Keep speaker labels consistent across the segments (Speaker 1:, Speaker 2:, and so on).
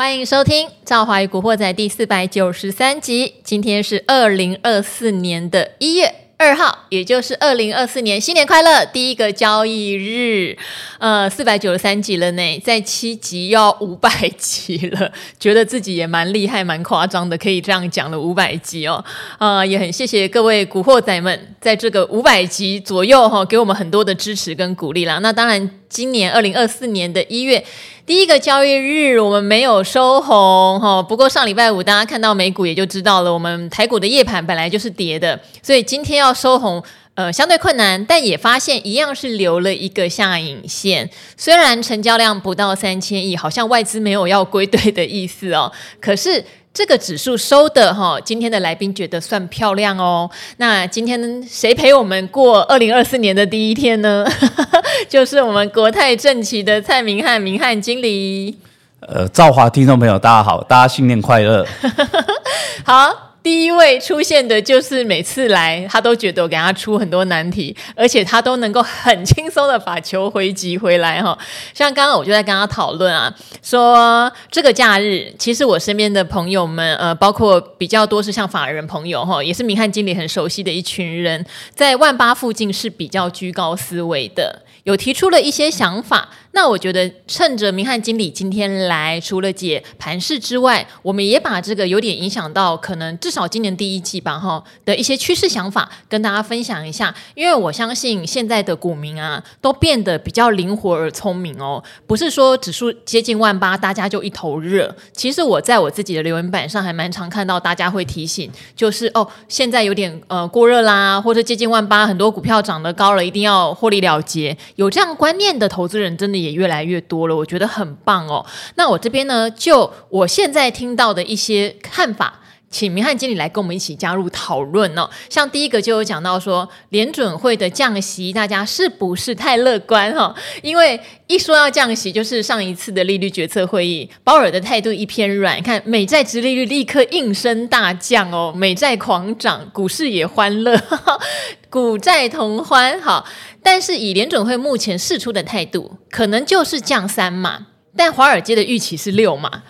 Speaker 1: 欢迎收听《赵华与古惑仔》第四百九十三集。今天是二零二四年的一月二号，也就是二零二四年新年快乐第一个交易日，呃，四百九十三集了呢，在七集要五百集了，觉得自己也蛮厉害、蛮夸张的，可以这样讲了五百集哦，呃，也很谢谢各位古惑仔们，在这个五百集左右哈、给我们很多的支持跟鼓励啦。那当然，今年二零二四年的一月。第一个交易日，我们没有收红哈。不过上礼拜五大家看到美股也就知道了，我们台股的夜盘本来就是跌的，所以今天要收红，呃，相对困难。但也发现一样是留了一个下影线，虽然成交量不到三千亿，好像外资没有要归队的意思哦。可是。这个指数收的哈，今天的来宾觉得算漂亮哦。那今天谁陪我们过二零二四年的第一天呢？就是我们国泰正奇的蔡明汉明汉经理。
Speaker 2: 呃，赵华听众朋友，大家好，大家新年快乐。
Speaker 1: 好。第一位出现的就是每次来，他都觉得我给他出很多难题，而且他都能够很轻松的把球回击回来哈。像刚刚我就在跟他讨论啊，说这个假日，其实我身边的朋友们，呃，包括比较多是像法人朋友哈，也是明翰经理很熟悉的一群人，在万八附近是比较居高思维的，有提出了一些想法。那我觉得趁着明翰经理今天来，除了解盘势之外，我们也把这个有点影响到可能至少今年第一季吧哈的一些趋势想法跟大家分享一下。因为我相信现在的股民啊都变得比较灵活而聪明哦，不是说指数接近万八大家就一头热。其实我在我自己的留言板上还蛮常看到大家会提醒，就是哦现在有点呃过热啦，或者接近万八，很多股票涨得高了，一定要获利了结。有这样观念的投资人真的也越来越多了，我觉得很棒哦。那我这边呢，就我现在听到的一些看法，请明翰经理来跟我们一起加入讨论哦。像第一个就有讲到说，联准会的降息，大家是不是太乐观哈？因为一说要降息，就是上一次的利率决策会议，鲍尔的态度一偏软，看美债殖利率立刻应声大降哦，美债狂涨，股市也欢乐，股债同欢好。但是以联准会目前释出的态度，可能就是降三嘛，但华尔街的预期是六嘛。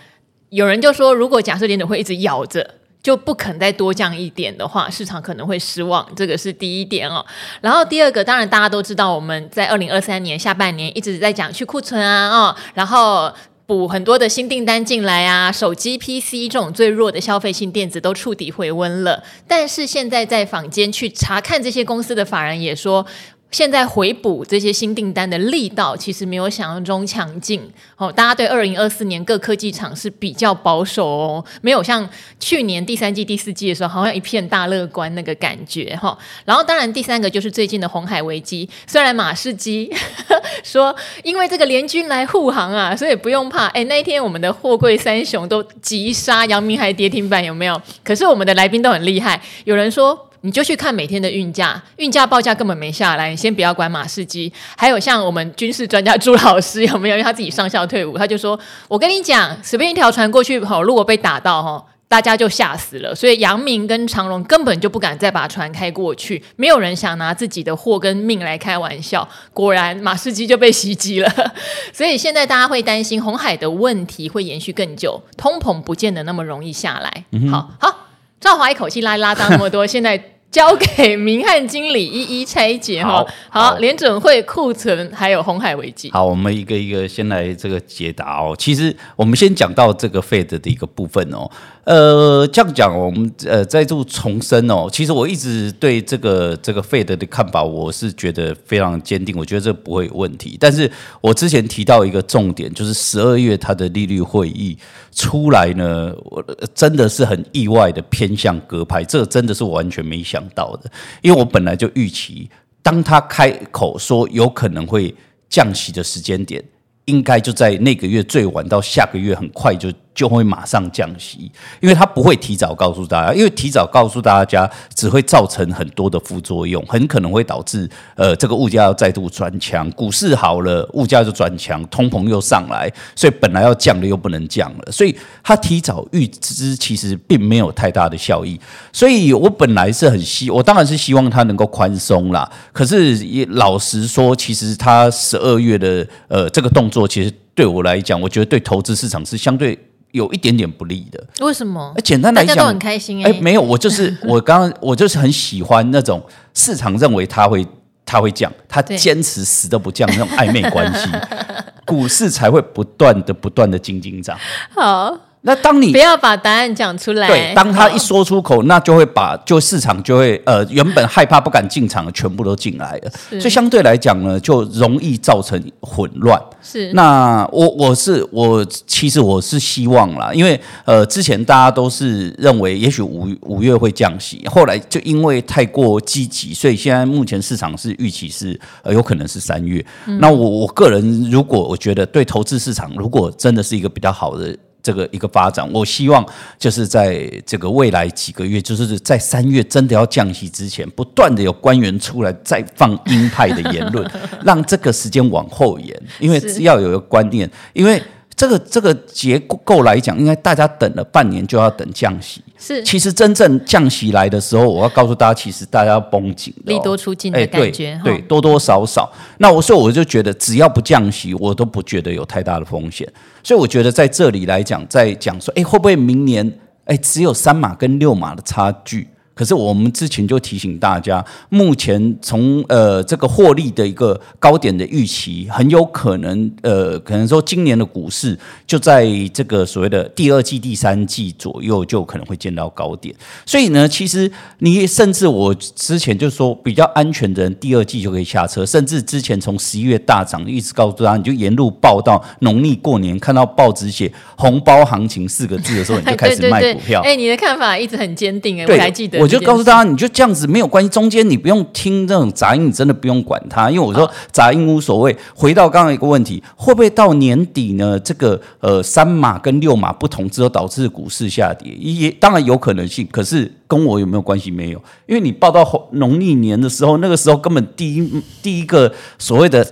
Speaker 1: 有人就说，如果假设联准会一直咬着，就不肯再多降一点的话，市场可能会失望。这个是第一点哦。然后第二个，当然大家都知道，我们在二零二三年下半年一直在讲去库存啊，哦，然后补很多的新订单进来啊，手机、PC 这种最弱的消费性电子都触底回温了。但是现在在坊间去查看这些公司的法人也说。现在回补这些新订单的力道，其实没有想象中强劲哦。大家对二零二四年各科技厂是比较保守哦，没有像去年第三季、第四季的时候，好像一片大乐观那个感觉哈。然后，当然第三个就是最近的红海危机，虽然马士基 说因为这个联军来护航啊，所以不用怕。哎，那一天我们的货柜三雄都急杀，阳明还跌停板有没有？可是我们的来宾都很厉害，有人说。你就去看每天的运价，运价报价根本没下来。你先不要管马士基，还有像我们军事专家朱老师有没有？因为他自己上校退伍，他就说：“我跟你讲，随便一条船过去，吼，如果被打到，吼，大家就吓死了。所以杨明跟长荣根本就不敢再把船开过去，没有人想拿自己的货跟命来开玩笑。果然，马士基就被袭击了。所以现在大家会担心红海的问题会延续更久，通膨不见得那么容易下来。嗯、好好。”赵华一口气拉拉到那么多，现在交给明翰经理一一拆解哈。好，联准会库存还有红海危机。
Speaker 2: 好，我们一个一个先来这个解答哦。其实我们先讲到这个 Fed 的一个部分哦。呃，这样讲，我们呃再度重申哦。其实我一直对这个这个 Fed 的看法，我是觉得非常坚定。我觉得这不会有问题。但是我之前提到一个重点，就是十二月它的利率会议出来呢，我真的是很意外的偏向鸽派，这真的是我完全没想到的。因为我本来就预期，当他开口说有可能会降息的时间点，应该就在那个月最晚到下个月，很快就。就会马上降息，因为他不会提早告诉大家，因为提早告诉大家只会造成很多的副作用，很可能会导致呃这个物价要再度转强，股市好了，物价就转强，通膨又上来，所以本来要降的又不能降了，所以他提早预知其实并没有太大的效益，所以我本来是很希，我当然是希望他能够宽松啦，可是也老实说，其实他十二月的呃这个动作，其实对我来讲，我觉得对投资市场是相对。有一点点不利的。
Speaker 1: 为什么？
Speaker 2: 简单来讲，
Speaker 1: 大家都很开心哎、欸。
Speaker 2: 没有，我就是 我刚刚我就是很喜欢那种市场认为它会它会降，它坚持死都不降那种暧昧关系，股市才会不断的不断的进进涨。
Speaker 1: 好。
Speaker 2: 那当你
Speaker 1: 不要把答案讲出来，
Speaker 2: 对，当他一说出口，那就会把就市场就会呃原本害怕不敢进场的全部都进来了，所以相对来讲呢，就容易造成混乱。
Speaker 1: 是，
Speaker 2: 那我我是我其实我是希望啦，因为呃之前大家都是认为也许五五月会降息，后来就因为太过积极，所以现在目前市场是预期是呃有可能是三月。嗯、那我我个人如果我觉得对投资市场如果真的是一个比较好的。这个一个发展，我希望就是在这个未来几个月，就是在三月真的要降息之前，不断的有官员出来再放鹰派的言论，让这个时间往后延，因为要有一个观念，因为。这个这个结构来讲，应该大家等了半年就要等降息。
Speaker 1: 是，
Speaker 2: 其实真正降息来的时候，我要告诉大家，其实大家要绷紧，
Speaker 1: 利多出尽的感觉。
Speaker 2: 欸、对，对，多多少少。那我说，我就觉得，只要不降息，我都不觉得有太大的风险。所以我觉得在这里来讲，在讲说，哎，会不会明年，哎，只有三码跟六码的差距？可是我们之前就提醒大家，目前从呃这个获利的一个高点的预期，很有可能呃可能说今年的股市就在这个所谓的第二季、第三季左右就可能会见到高点。所以呢，其实你甚至我之前就说比较安全的人，第二季就可以下车。甚至之前从十一月大涨，一直告诉他，你就沿路报到农历过年，看到报纸写“红包行情”四个字的时候，你就开始 卖股票。
Speaker 1: 哎，你的看法一直很坚定哎，我还记得。
Speaker 2: 我就告诉大家，你就这样子没有关系，中间你不用听这种杂音，你真的不用管它，因为我说杂音无所谓。回到刚刚一个问题，会不会到年底呢？这个呃三码跟六码不同之后导致股市下跌，也当然有可能性。可是跟我有没有关系？没有，因为你报到农历年的时候，那个时候根本第一第一个所谓的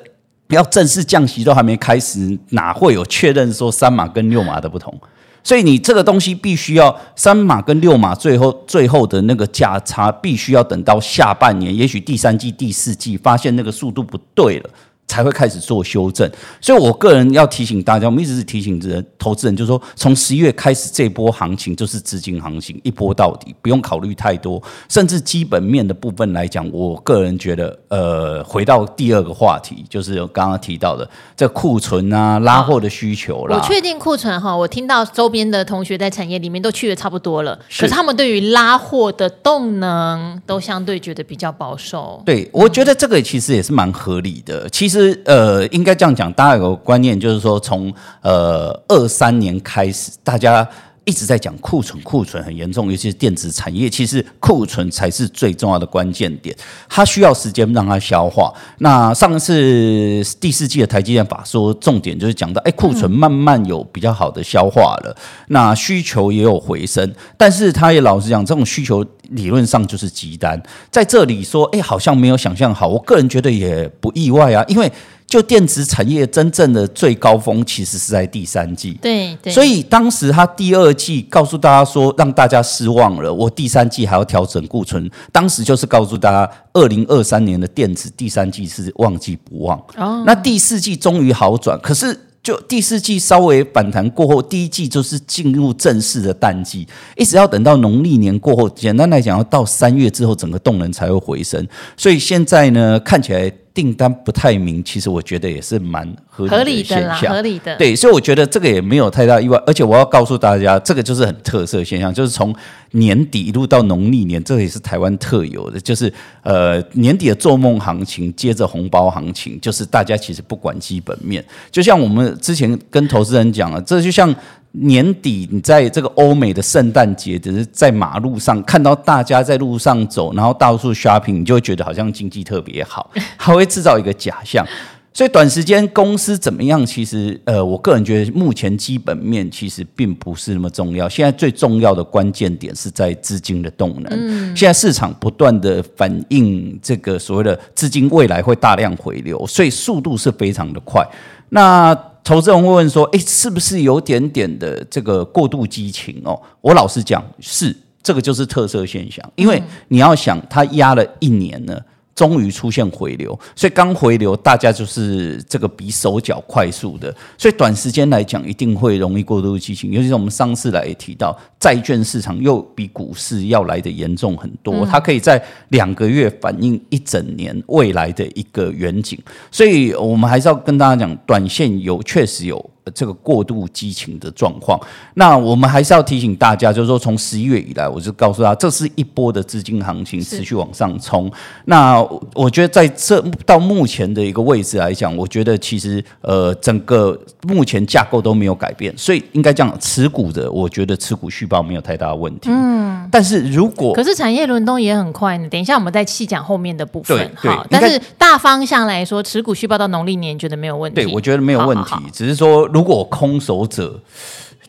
Speaker 2: 要正式降息都还没开始，哪会有确认说三码跟六码的不同？所以你这个东西必须要三码跟六码，最后最后的那个价差，必须要等到下半年，也许第三季、第四季发现那个速度不对了。才会开始做修正，所以我个人要提醒大家，我们一直是提醒人投资人，就是说从十一月开始这波行情就是资金行情，一波到底，不用考虑太多，甚至基本面的部分来讲，我个人觉得，呃，回到第二个话题，就是刚刚提到的这库存啊、拉货的需求啦。
Speaker 1: 我确定库存哈，我听到周边的同学在产业里面都去的差不多了，可是他们对于拉货的动能都相对觉得比较保守。
Speaker 2: 对，我觉得这个其实也是蛮合理的，其实。呃，应该这样讲，大家有个观念，就是说从呃二三年开始，大家一直在讲库存，库存很严重，尤其是电子产业，其实库存才是最重要的关键点，它需要时间让它消化。那上次第四季的台积电法说，重点就是讲到，哎，库存慢慢有比较好的消化了，那需求也有回升，但是他也老实讲，这种需求。理论上就是急单，在这里说，哎，好像没有想象好。我个人觉得也不意外啊，因为就电子产业真正的最高峰其实是在第三季。
Speaker 1: 对对。
Speaker 2: 所以当时他第二季告诉大家说，让大家失望了，我第三季还要调整库存。当时就是告诉大家，二零二三年的电子第三季是旺季不旺。哦。那第四季终于好转，可是。就第四季稍微反弹过后，第一季就是进入正式的淡季，一直要等到农历年过后，简单来讲，要到三月之后，整个动能才会回升。所以现在呢，看起来。订单不太明，其实我觉得也是蛮合理的现象，合理的啦，合理的。对，所以我觉得这个也没有太大意外，而且我要告诉大家，这个就是很特色现象，就是从年底一路到农历年，这个也是台湾特有的，就是呃年底的做梦行情，接着红包行情，就是大家其实不管基本面，就像我们之前跟投资人讲了，这就像。年底，你在这个欧美的圣诞节，只是在马路上看到大家在路上走，然后到处 shopping，你就会觉得好像经济特别好，还会制造一个假象。所以短时间公司怎么样，其实呃，我个人觉得目前基本面其实并不是那么重要。现在最重要的关键点是在资金的动能。嗯，现在市场不断的反映这个所谓的资金未来会大量回流，所以速度是非常的快。那投资人会问说：“诶，是不是有点点的这个过度激情哦？”我老实讲，是这个就是特色现象，因为你要想，它压了一年了，终于出现回流，所以刚回流，大家就是这个比手脚快速的，所以短时间来讲一定会容易过度激情。尤其是我们上次来也提到，债券市场又比股市要来的严重很多，它可以在两个月反映一整年未来的一个远景，所以我们还是要跟大家讲，短线有确实有。这个过度激情的状况，那我们还是要提醒大家，就是说，从十一月以来，我就告诉他，这是一波的资金行情持续往上冲。那我觉得在这到目前的一个位置来讲，我觉得其实呃，整个目前架构都没有改变，所以应该讲持股的，我觉得持股续报没有太大的问题。嗯，但是如果
Speaker 1: 可是产业轮动也很快呢，等一下我们再细讲后面的部分。好，但是大方向来说，持股续报到农历年觉得没有问题。
Speaker 2: 对，我觉得没有问题，好好好只是说。如果空手者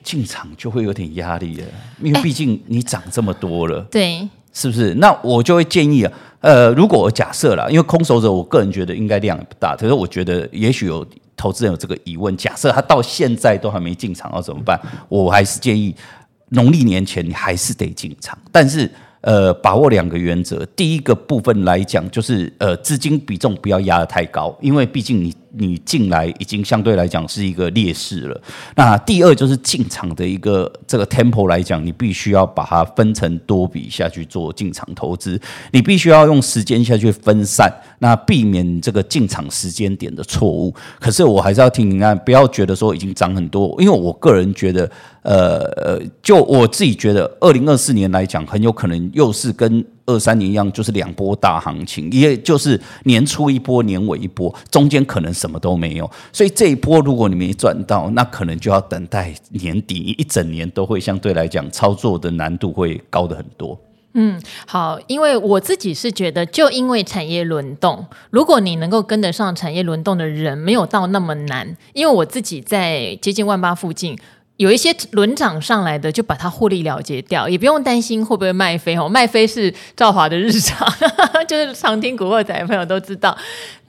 Speaker 2: 进场就会有点压力了，因为毕竟你涨这么多了，
Speaker 1: 对，
Speaker 2: 是不是？那我就会建议啊，呃，如果假设啦，因为空手者，我个人觉得应该量也不大，可是我觉得也许有投资人有这个疑问，假设他到现在都还没进场，要怎么办？我还是建议农历年前你还是得进场，但是。呃，把握两个原则。第一个部分来讲，就是呃，资金比重不要压得太高，因为毕竟你你进来已经相对来讲是一个劣势了。那第二就是进场的一个这个 tempo 来讲，你必须要把它分成多笔下去做进场投资，你必须要用时间下去分散，那避免这个进场时间点的错误。可是我还是要提醒大家，不要觉得说已经涨很多，因为我个人觉得。呃呃，就我自己觉得，二零二四年来讲，很有可能又是跟二三年一样，就是两波大行情，也就是年初一波，年尾一波，中间可能什么都没有。所以这一波如果你没赚到，那可能就要等待年底一整年都会相对来讲操作的难度会高得很多。
Speaker 1: 嗯，好，因为我自己是觉得，就因为产业轮动，如果你能够跟得上产业轮动的人，没有到那么难。因为我自己在接近万八附近。有一些轮涨上来的，就把它获利了结掉，也不用担心会不会卖飞哦。卖飞是兆华的日常，就是常听古惑仔的朋友都知道。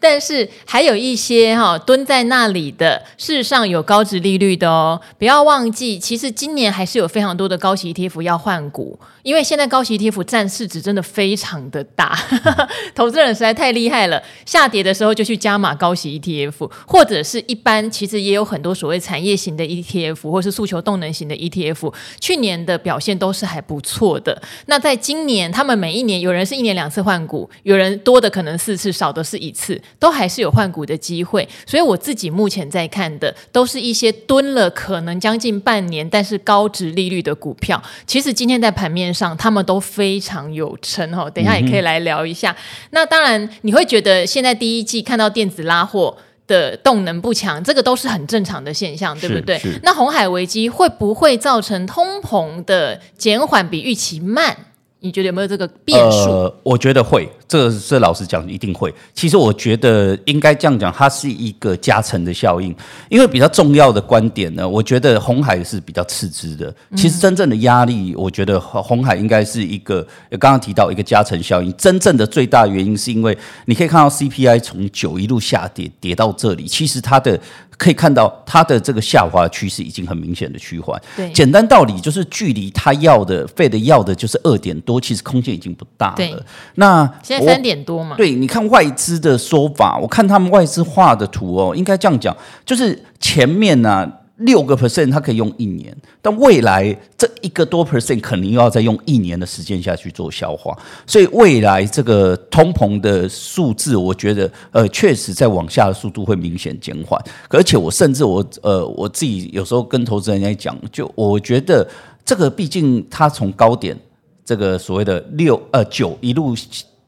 Speaker 1: 但是还有一些哈蹲在那里的，事实上有高值利率的哦。不要忘记，其实今年还是有非常多的高息 ETF 要换股，因为现在高息 ETF 占市值真的非常的大，投资人实在太厉害了。下跌的时候就去加码高息 ETF，或者是一般其实也有很多所谓产业型的 ETF，或是诉求动能型的 ETF，去年的表现都是还不错的。那在今年，他们每一年有人是一年两次换股，有人多的可能四次，少的是一次。都还是有换股的机会，所以我自己目前在看的都是一些蹲了可能将近半年，但是高值利率的股票。其实今天在盘面上，他们都非常有撑哈。等一下也可以来聊一下。嗯、那当然，你会觉得现在第一季看到电子拉货的动能不强，这个都是很正常的现象，对不对？那红海危机会不会造成通膨的减缓比预期慢？你觉得有没有这个变数？
Speaker 2: 呃，我觉得会，这这老实讲，一定会。其实我觉得应该这样讲，它是一个加成的效应。因为比较重要的观点呢，我觉得红海是比较次之的。其实真正的压力，我觉得红海应该是一个，刚刚提到一个加成效应。真正的最大原因是因为你可以看到 CPI 从九一路下跌，跌到这里，其实它的。可以看到它的这个下滑趋势已经很明显的趋缓。对，简单道理就是距离它要的费的要的就是二点多，其实空间已经不大了。对，
Speaker 1: 那现在三点多嘛。
Speaker 2: 对，你看外资的说法，我看他们外资画的图哦，应该这样讲，就是前面呢、啊。六个 percent，它可以用一年，但未来这一个多 percent 肯定又要再用一年的时间下去做消化，所以未来这个通膨的数字，我觉得呃，确实在往下的速度会明显减缓。而且我甚至我呃我自己有时候跟投资人来讲，就我觉得这个毕竟它从高点这个所谓的六呃九一路。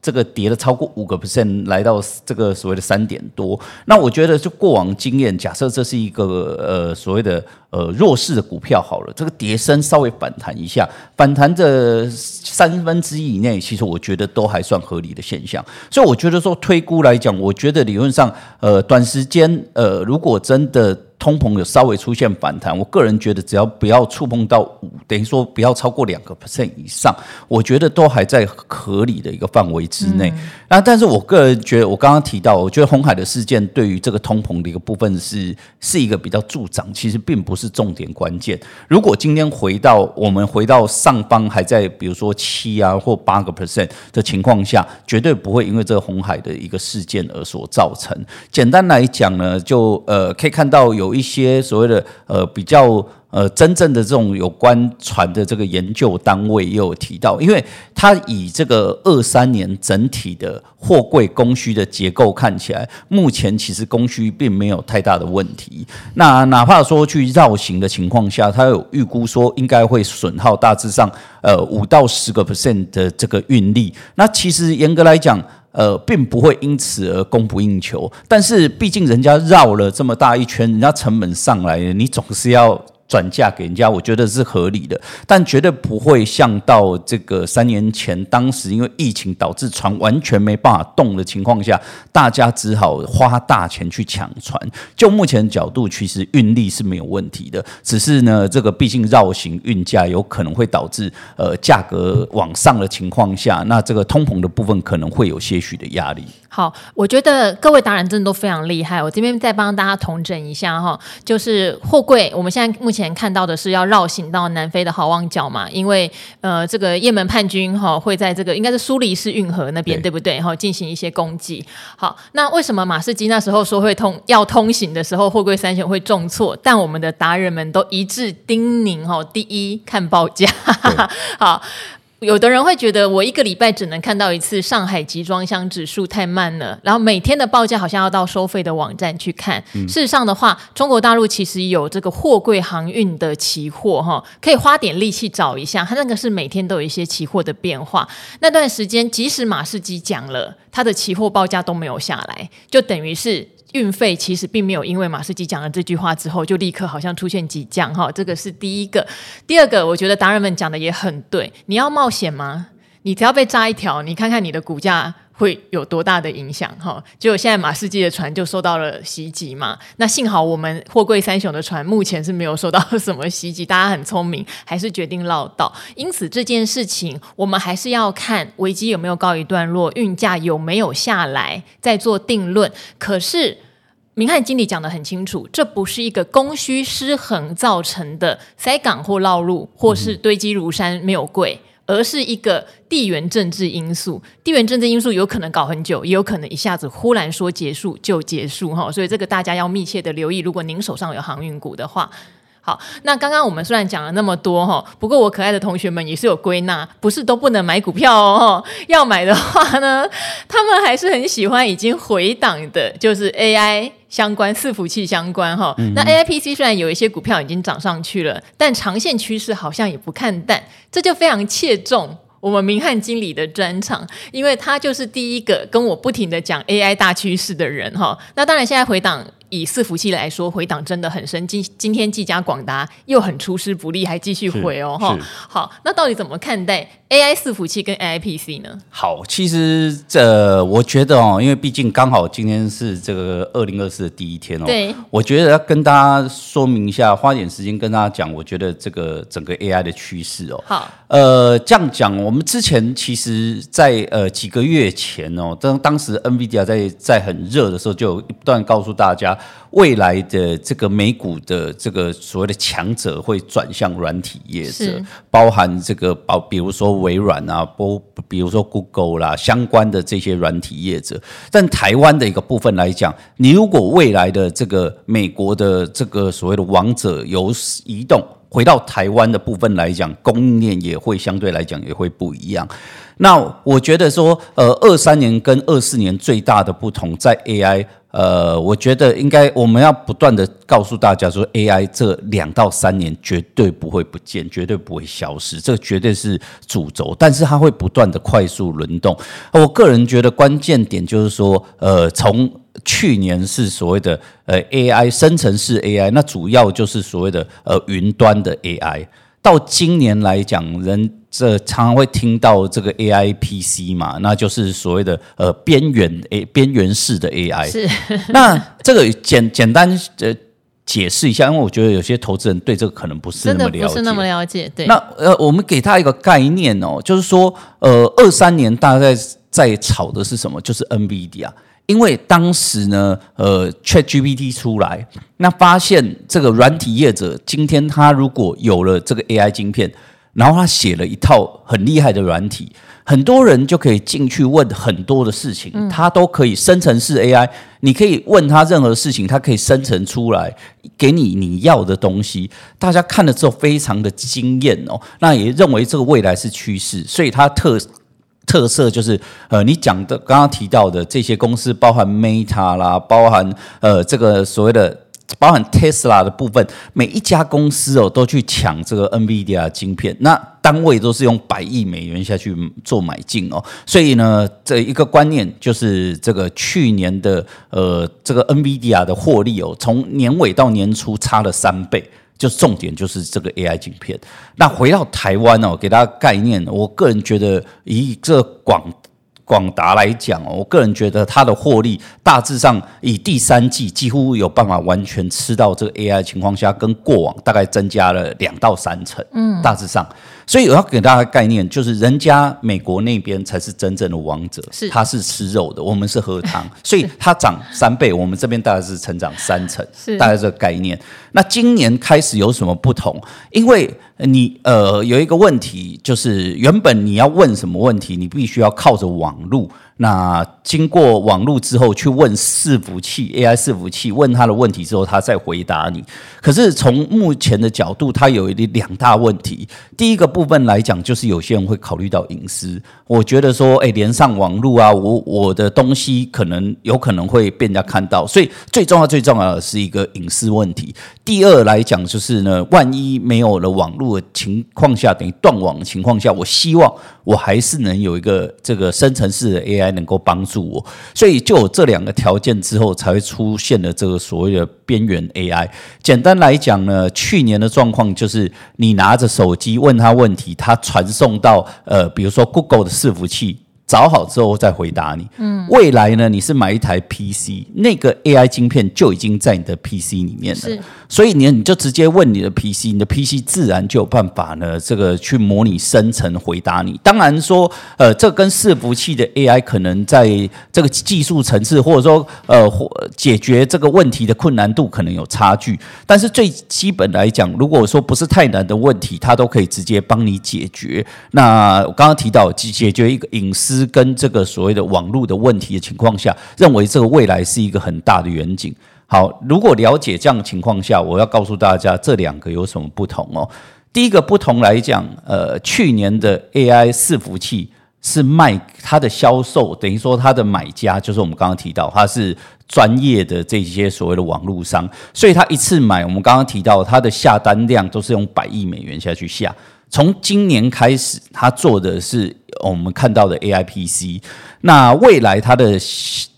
Speaker 2: 这个跌了超过五个 percent，来到这个所谓的三点多。那我觉得，就过往经验，假设这是一个呃所谓的呃弱势的股票好了，这个跌升稍微反弹一下，反弹的三分之一以内，其实我觉得都还算合理的现象。所以我觉得说推估来讲，我觉得理论上呃短时间呃如果真的。通膨有稍微出现反弹，我个人觉得只要不要触碰到五，等于说不要超过两个 percent 以上，我觉得都还在合理的一个范围之内。那但是我个人觉得，我刚刚提到，我觉得红海的事件对于这个通膨的一个部分是是一个比较助长，其实并不是重点关键。如果今天回到我们回到上方还在比如说七啊或八个 percent 的情况下，绝对不会因为这个红海的一个事件而所造成。简单来讲呢，就呃可以看到有一些所谓的呃比较。呃，真正的这种有关船的这个研究单位也有提到，因为它以这个二三年整体的货柜供需的结构看起来，目前其实供需并没有太大的问题。那哪怕说去绕行的情况下，它有预估说应该会损耗大致上呃五到十个 percent 的这个运力。那其实严格来讲，呃，并不会因此而供不应求。但是毕竟人家绕了这么大一圈，人家成本上来了，你总是要。转嫁给人家，我觉得是合理的，但绝对不会像到这个三年前，当时因为疫情导致船完全没办法动的情况下，大家只好花大钱去抢船。就目前角度，其实运力是没有问题的，只是呢，这个毕竟绕行运价有可能会导致呃价格往上的情况下，那这个通膨的部分可能会有些许的压力。
Speaker 1: 好，我觉得各位达人真的都非常厉害，我这边再帮大家统整一下哈，就是货柜，我们现在目前。看到的是要绕行到南非的好望角嘛？因为呃，这个也门叛军哈会在这个应该是苏黎世运河那边，对，对不对？哈，进行一些攻击。好，那为什么马士基那时候说会通要通行的时候，货柜三雄会重挫？但我们的达人们都一致叮咛哈，第一看报价。好。有的人会觉得我一个礼拜只能看到一次上海集装箱指数太慢了，然后每天的报价好像要到收费的网站去看。嗯、事实上的话，中国大陆其实有这个货柜航运的期货哈，可以花点力气找一下，它那个是每天都有一些期货的变化。那段时间，即使马士基讲了，它的期货报价都没有下来，就等于是。运费其实并没有因为马士基讲了这句话之后就立刻好像出现急降哈，这个是第一个。第二个，我觉得达人们讲的也很对。你要冒险吗？你只要被扎一条，你看看你的股价会有多大的影响哈。结果现在马士基的船就受到了袭击嘛。那幸好我们货柜三雄的船目前是没有受到什么袭击，大家很聪明，还是决定绕道。因此这件事情我们还是要看危机有没有告一段落，运价有没有下来，再做定论。可是。明翰经理讲得很清楚，这不是一个供需失衡造成的塞港或绕路，或是堆积如山没有柜，而是一个地缘政治因素。地缘政治因素有可能搞很久，也有可能一下子忽然说结束就结束哈。所以这个大家要密切的留意。如果您手上有航运股的话。好，那刚刚我们虽然讲了那么多哈，不过我可爱的同学们也是有归纳，不是都不能买股票哦。要买的话呢，他们还是很喜欢已经回档的，就是 AI 相关、伺服器相关哈。那 AIPC 虽然有一些股票已经涨上去了，但长线趋势好像也不看淡，这就非常切中我们明翰经理的专长，因为他就是第一个跟我不停的讲 AI 大趋势的人哈。那当然现在回档。以伺服器来说，回档真的很深。今今天技嘉、广达又很出师不利，还继续回哦，哈。好，那到底怎么看待 AI 伺服器跟 AIPC 呢？
Speaker 2: 好，其实这我觉得哦，因为毕竟刚好今天是这个二零二四的第一天哦。对。我觉得要跟大家说明一下，花点时间跟大家讲，我觉得这个整个 AI 的趋势哦。好。呃，这样讲，我们之前其实在，在呃几个月前哦，当当时 NVIDIA 在在很热的时候，就不断告诉大家。未来的这个美股的这个所谓的强者会转向软体业者，包含这个包，比如说微软啊，不，比如说 Google 啦，相关的这些软体业者。但台湾的一个部分来讲，你如果未来的这个美国的这个所谓的王者由移动回到台湾的部分来讲，供应链也会相对来讲也会不一样。那我觉得说，呃，二三年跟二四年最大的不同在 AI。呃，我觉得应该我们要不断的告诉大家说，AI 这两到三年绝对不会不见，绝对不会消失，这绝对是主轴，但是它会不断的快速轮动。我个人觉得关键点就是说，呃，从去年是所谓的呃 AI 生成式 AI，那主要就是所谓的呃云端的 AI，到今年来讲，人。这常常会听到这个 AI PC 嘛，那就是所谓的呃边缘 A 边缘式的 AI。是。那这个简简单呃解释一下，因为我觉得有些投资人对这个可能不是那么了解，
Speaker 1: 不是那么了解。对，
Speaker 2: 那呃，我们给他一个概念哦，就是说，呃，二三年大概在在炒的是什么？就是 NVIDIA，因为当时呢，呃，ChatGPT 出来，那发现这个软体业者今天他如果有了这个 AI 晶片，然后他写了一套很厉害的软体。很多人就可以进去问很多的事情，他都可以生成式 AI，你可以问他任何事情，他可以生成出来给你你要的东西。大家看了之后非常的惊艳哦，那也认为这个未来是趋势，所以它特特色就是呃，你讲的刚刚提到的这些公司，包含 Meta 啦，包含呃这个所谓的。包含 Tesla 的部分，每一家公司哦都去抢这个 NVIDIA 晶片，那单位都是用百亿美元下去做买进哦。所以呢，这一个观念就是这个去年的呃这个 NVIDIA 的获利哦，从年尾到年初差了三倍，就重点就是这个 AI 晶片。那回到台湾哦，给大家概念，我个人觉得以这广。广达来讲哦，我个人觉得它的获利大致上以第三季几乎有办法完全吃到这个 AI 情况下，跟过往大概增加了两到三成，嗯，大致上。所以我要给大家概念，就是人家美国那边才是真正的王者，是他是吃肉的，我们是喝汤，所以它涨三倍，我们这边大概是成长三成，是大概这个概念。那今年开始有什么不同？因为你呃有一个问题，就是原本你要问什么问题，你必须要靠着网路。那经过网络之后去问伺服器 AI 伺服器，问他的问题之后，他再回答你。可是从目前的角度，它有一两大问题。第一个部分来讲，就是有些人会考虑到隐私。我觉得说，哎，连上网络啊，我我的东西可能有可能会被人家看到，所以最重要最重要的是一个隐私问题。第二来讲，就是呢，万一没有了网络我情况下，等于断网的情况下，我希望我还是能有一个这个生成式的 AI。能够帮助我，所以就有这两个条件之后，才会出现了这个所谓的边缘 AI。简单来讲呢，去年的状况就是你拿着手机问他问题，他传送到呃，比如说 Google 的伺服器。找好之后再回答你。嗯，未来呢，你是买一台 PC，那个 AI 晶片就已经在你的 PC 里面了。是，所以你你就直接问你的 PC，你的 PC 自然就有办法呢，这个去模拟生成回答你。当然说，呃，这跟伺服器的 AI 可能在这个技术层次，或者说呃，解决这个问题的困难度可能有差距。但是最基本来讲，如果说不是太难的问题，它都可以直接帮你解决。那我刚刚提到解解决一个隐私。跟这个所谓的网络的问题的情况下，认为这个未来是一个很大的远景。好，如果了解这样的情况下，我要告诉大家这两个有什么不同哦。第一个不同来讲，呃，去年的 AI 伺服器是卖它的销售，等于说它的买家就是我们刚刚提到，它是专业的这些所谓的网络商，所以他一次买，我们刚刚提到它的下单量都是用百亿美元下去下。从今年开始，他做的是我们看到的 AI PC。那未来它的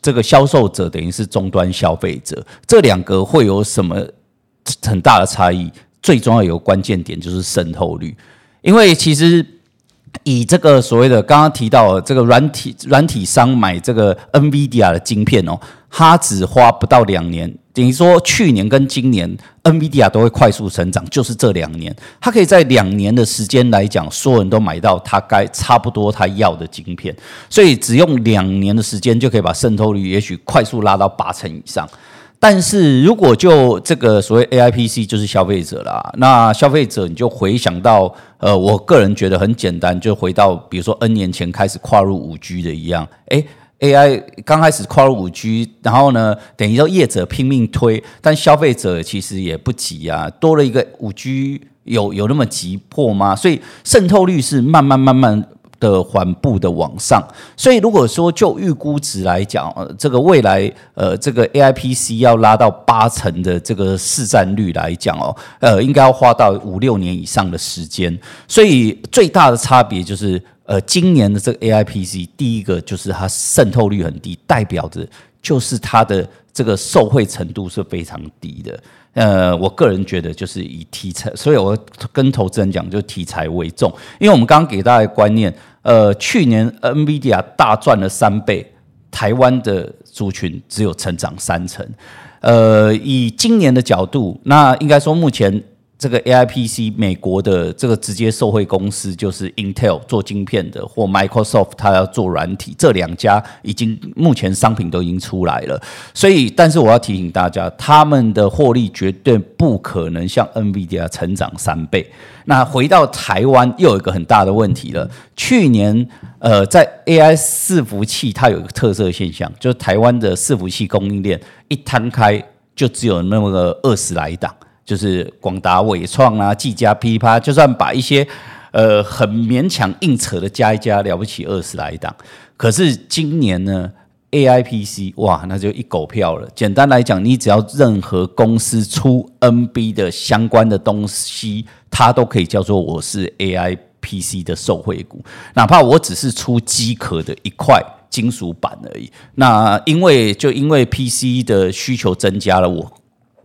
Speaker 2: 这个销售者等于是终端消费者，这两个会有什么很大的差异？最重要有个关键点就是渗透率，因为其实以这个所谓的刚刚提到的这个软体软体商买这个 NVIDIA 的晶片哦，他只花不到两年。等于说，去年跟今年，NVIDIA 都会快速成长，就是这两年，它可以在两年的时间来讲，所有人都买到它该差不多它要的晶片，所以只用两年的时间就可以把渗透率也许快速拉到八成以上。但是如果就这个所谓 AIPC 就是消费者啦，那消费者你就回想到，呃，我个人觉得很简单，就回到比如说 N 年前开始跨入五 G 的一样，诶 AI 刚开始跨入五 G，然后呢，等于说业者拼命推，但消费者其实也不急啊。多了一个五 G，有有那么急迫吗？所以渗透率是慢慢慢慢的缓步的往上。所以如果说就预估值来讲，呃，这个未来呃，这个 AI PC 要拉到八成的这个市占率来讲哦，呃，应该要花到五六年以上的时间。所以最大的差别就是。呃，今年的这个 AI PC，第一个就是它渗透率很低，代表着就是它的这个受惠程度是非常低的。呃，我个人觉得就是以题材，所以我跟投资人讲，就题材为重。因为我们刚刚给大家的观念，呃，去年 NVIDIA 大赚了三倍，台湾的族群只有成长三成。呃，以今年的角度，那应该说目前。这个 AIPC 美国的这个直接受惠公司就是 Intel 做晶片的，或 Microsoft 它要做软体，这两家已经目前商品都已经出来了。所以，但是我要提醒大家，他们的获利绝对不可能像 NVIDIA 成长三倍。那回到台湾，又有一个很大的问题了。去年，呃，在 AI 伺服器，它有一个特色现象，就是台湾的伺服器供应链一摊开，就只有那么个二十来档。就是广达、伟创啊、技嘉、噼啪，就算把一些呃很勉强硬扯的加一加，了不起二十来档。可是今年呢，AIPC 哇，那就一狗票了。简单来讲，你只要任何公司出 NB 的相关的东西，它都可以叫做我是 AIPC 的受惠股，哪怕我只是出机壳的一块金属板而已。那因为就因为 PC 的需求增加了，我。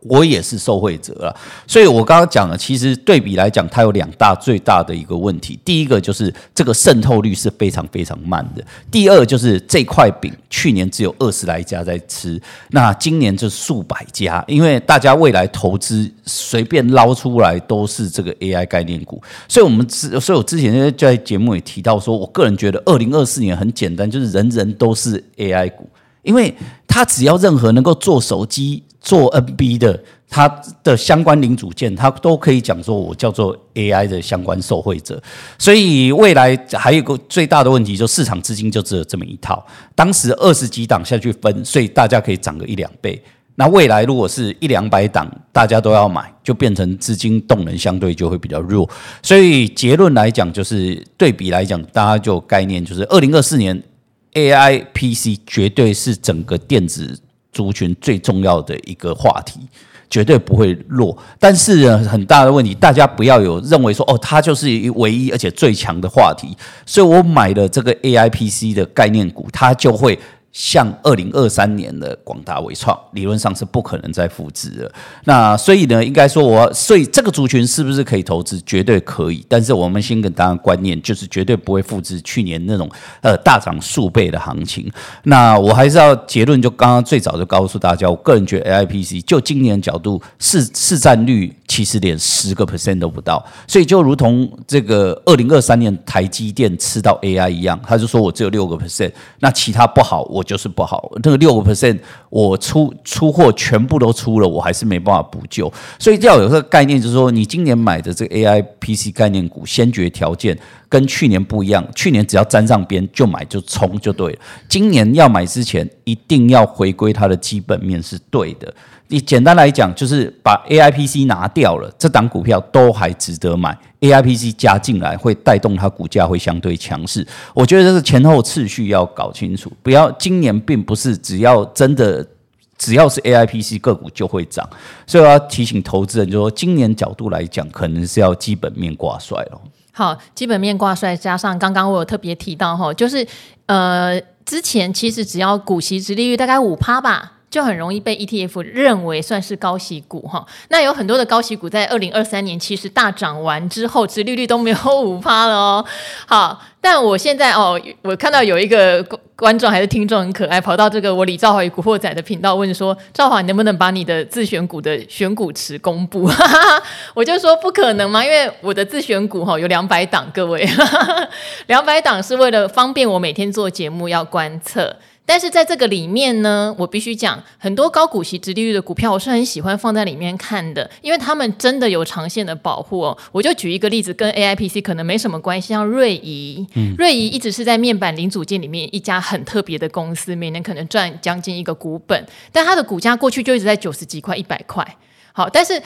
Speaker 2: 我也是受惠者啊，所以我刚刚讲了，其实对比来讲，它有两大最大的一个问题。第一个就是这个渗透率是非常非常慢的；第二就是这块饼去年只有二十来家在吃，那今年就数百家，因为大家未来投资随便捞出来都是这个 AI 概念股，所以我们之，所以我之前在节目也提到说，我个人觉得二零二四年很简单，就是人人都是 AI 股，因为他只要任何能够做手机。做 NB 的，它的相关零组件，它都可以讲说，我叫做 AI 的相关受惠者。所以未来还有个最大的问题，就市场资金就只有这么一套。当时二十几档下去分，所以大家可以涨个一两倍。那未来如果是一两百档，大家都要买，就变成资金动能相对就会比较弱。所以结论来讲，就是对比来讲，大家就概念，就是二零二四年 AI PC 绝对是整个电子。族群最重要的一个话题，绝对不会弱。但是呢，很大的问题，大家不要有认为说，哦，它就是唯一而且最强的话题。所以我买了这个 AIPC 的概念股，它就会。像二零二三年的广达、纬创，理论上是不可能再复制了。那所以呢，应该说我，所以这个族群是不是可以投资？绝对可以。但是我们先跟大家观念，就是绝对不会复制去年那种呃大涨数倍的行情。那我还是要结论，就刚刚最早就告诉大家，我个人觉得 AIPC 就今年角度市市占率其实连十个 percent 都不到。所以就如同这个二零二三年台积电吃到 AI 一样，他就说我只有六个 percent，那其他不好我。就是不好，那个六个 percent，我出出货全部都出了，我还是没办法补救。所以要有这个概念，就是说，你今年买的这个 AI PC 概念股，先决条件跟去年不一样。去年只要沾上边就买就冲就对了。今年要买之前，一定要回归它的基本面是对的。你简单来讲，就是把 AIPC 拿掉了，这档股票都还值得买。AIPC 加进来，会带动它股价会相对强势。我觉得这个前后次序要搞清楚，不要今年并不是只要真的只要是 AIPC 个股就会涨，所以我要提醒投资人，就说今年角度来讲，可能是要基本面挂帅了。
Speaker 1: 好，基本面挂帅，加上刚刚我有特别提到哈，就是呃，之前其实只要股息殖利率大概五趴吧。就很容易被 ETF 认为算是高息股哈，那有很多的高息股在二零二三年其实大涨完之后，殖利率都没有五趴了哦。好，但我现在哦，我看到有一个观众还是听众很可爱，跑到这个我李兆华与古惑仔的频道问说：“兆华，你能不能把你的自选股的选股池公布？” 我就说不可能嘛，因为我的自选股哈有两百档，各位，两百档是为了方便我每天做节目要观测。但是在这个里面呢，我必须讲，很多高股息、殖利率的股票，我是很喜欢放在里面看的，因为他们真的有长线的保护哦。我就举一个例子，跟 AIPC 可能没什么关系，像瑞仪，嗯、瑞仪一直是在面板零组件里面一家很特别的公司，每年可能赚将近一个股本，但它的股价过去就一直在九十几块、一百块。好，但是。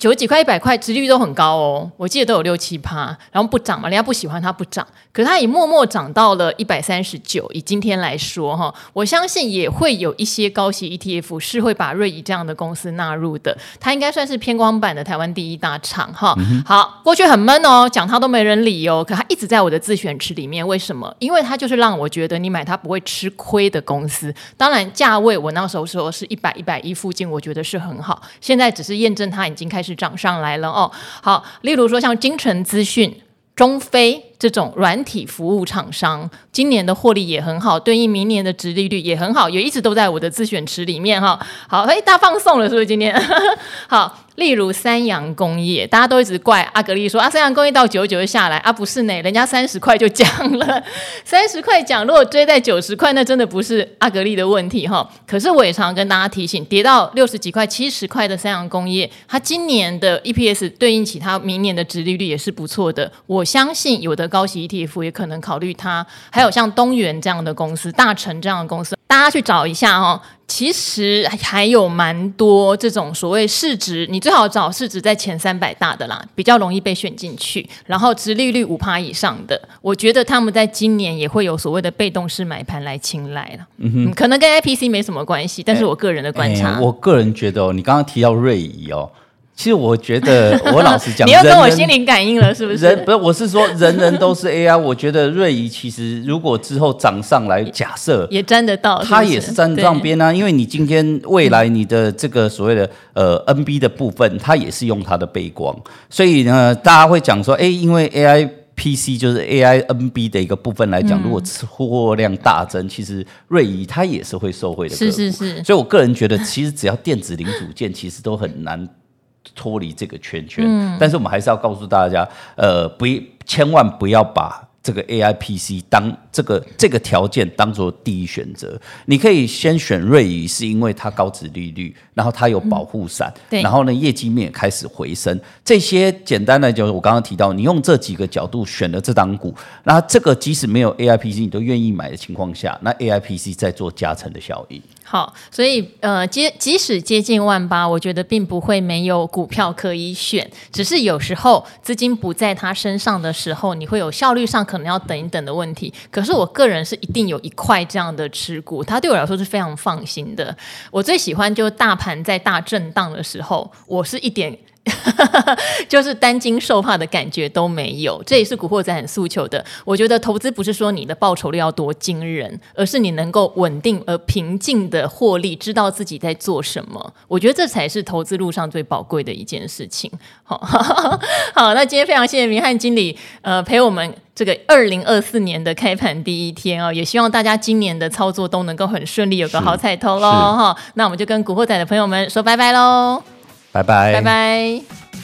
Speaker 1: 九十几块、一百块，殖利率都很高哦。我记得都有六七趴，然后不涨嘛，人家不喜欢它不涨，可是它也默默涨到了一百三十九。以今天来说，哈，我相信也会有一些高息 ETF 是会把瑞仪这样的公司纳入的。它应该算是偏光版的台湾第一大厂，哈。嗯、好，过去很闷哦，讲它都没人理哦，可它一直在我的自选池里面。为什么？因为它就是让我觉得你买它不会吃亏的公司。当然，价位我那时候说是一百一百一附近，我觉得是很好。现在只是验证它已经开始。涨上来了哦，好，例如说像金晨资讯、中飞。这种软体服务厂商，今年的获利也很好，对应明年的殖利率也很好，也一直都在我的自选池里面哈。好，哎，大放送了是不是今天？好。例如三洋工业，大家都一直怪阿格力说啊，三洋工业到九十九就下来啊，不是呢，人家三十块就降了，三十块降，如果追在九十块，那真的不是阿格力的问题哈。可是我也常常跟大家提醒，跌到六十几块、七十块的三洋工业，它今年的 EPS 对应起它明年的殖利率也是不错的。我相信有的高息 ETF 也可能考虑它，还有像东元这样的公司、大成这样的公司，大家去找一下哦。其实还有蛮多这种所谓市值，你最好找市值在前三百大的啦，比较容易被选进去。然后殖利率五趴以上的，我觉得他们在今年也会有所谓的被动式买盘来青睐了。嗯哼，可能跟 IPC 没什么关系，但是我个人的观察，
Speaker 2: 欸欸、我个人觉得哦，你刚刚提到瑞仪哦。其实我觉得，我老实讲，
Speaker 1: 你又跟我心灵感应了，是不是？
Speaker 2: 人不是，我是说，人人都是 AI。我觉得瑞仪其实如果之后涨上来，假设
Speaker 1: 也沾得到，
Speaker 2: 它也是沾得上边啊。因为你今天未来你的这个所谓的呃 NB 的部分，它也是用它的背光，所以呢，大家会讲说，哎，因为 AI PC 就是 AI NB 的一个部分来讲，如果出货量大增，其实瑞仪它也是会受惠的。
Speaker 1: 是是是。
Speaker 2: 所以我个人觉得，其实只要电子零组件，其实都很难。脱离这个圈圈，嗯，但是我们还是要告诉大家，呃，不，千万不要把这个 AI PC 当这个这个条件当做第一选择。你可以先选瑞仪，是因为它高值利率，然后它有保护伞，嗯，对，然后呢，业绩面也开始回升。这些简单的就是我刚刚提到，你用这几个角度选了这档股，那这个即使没有 AI PC 你都愿意买的情况下，那 AI PC 在做加成的效应。
Speaker 1: 好，所以呃，接即使接近万八，我觉得并不会没有股票可以选，只是有时候资金不在他身上的时候，你会有效率上可能要等一等的问题。可是我个人是一定有一块这样的持股，它对我来说是非常放心的。我最喜欢就大盘在大震荡的时候，我是一点。就是担惊受怕的感觉都没有，这也是古惑仔很诉求的。我觉得投资不是说你的报酬率要多惊人，而是你能够稳定而平静的获利，知道自己在做什么。我觉得这才是投资路上最宝贵的一件事情。好，好，那今天非常谢谢明翰经理，呃，陪我们这个二零二四年的开盘第一天哦，也希望大家今年的操作都能够很顺利，有个好彩头喽哈。那我们就跟古惑仔的朋友们说拜拜喽。
Speaker 2: 拜拜。
Speaker 1: 拜拜。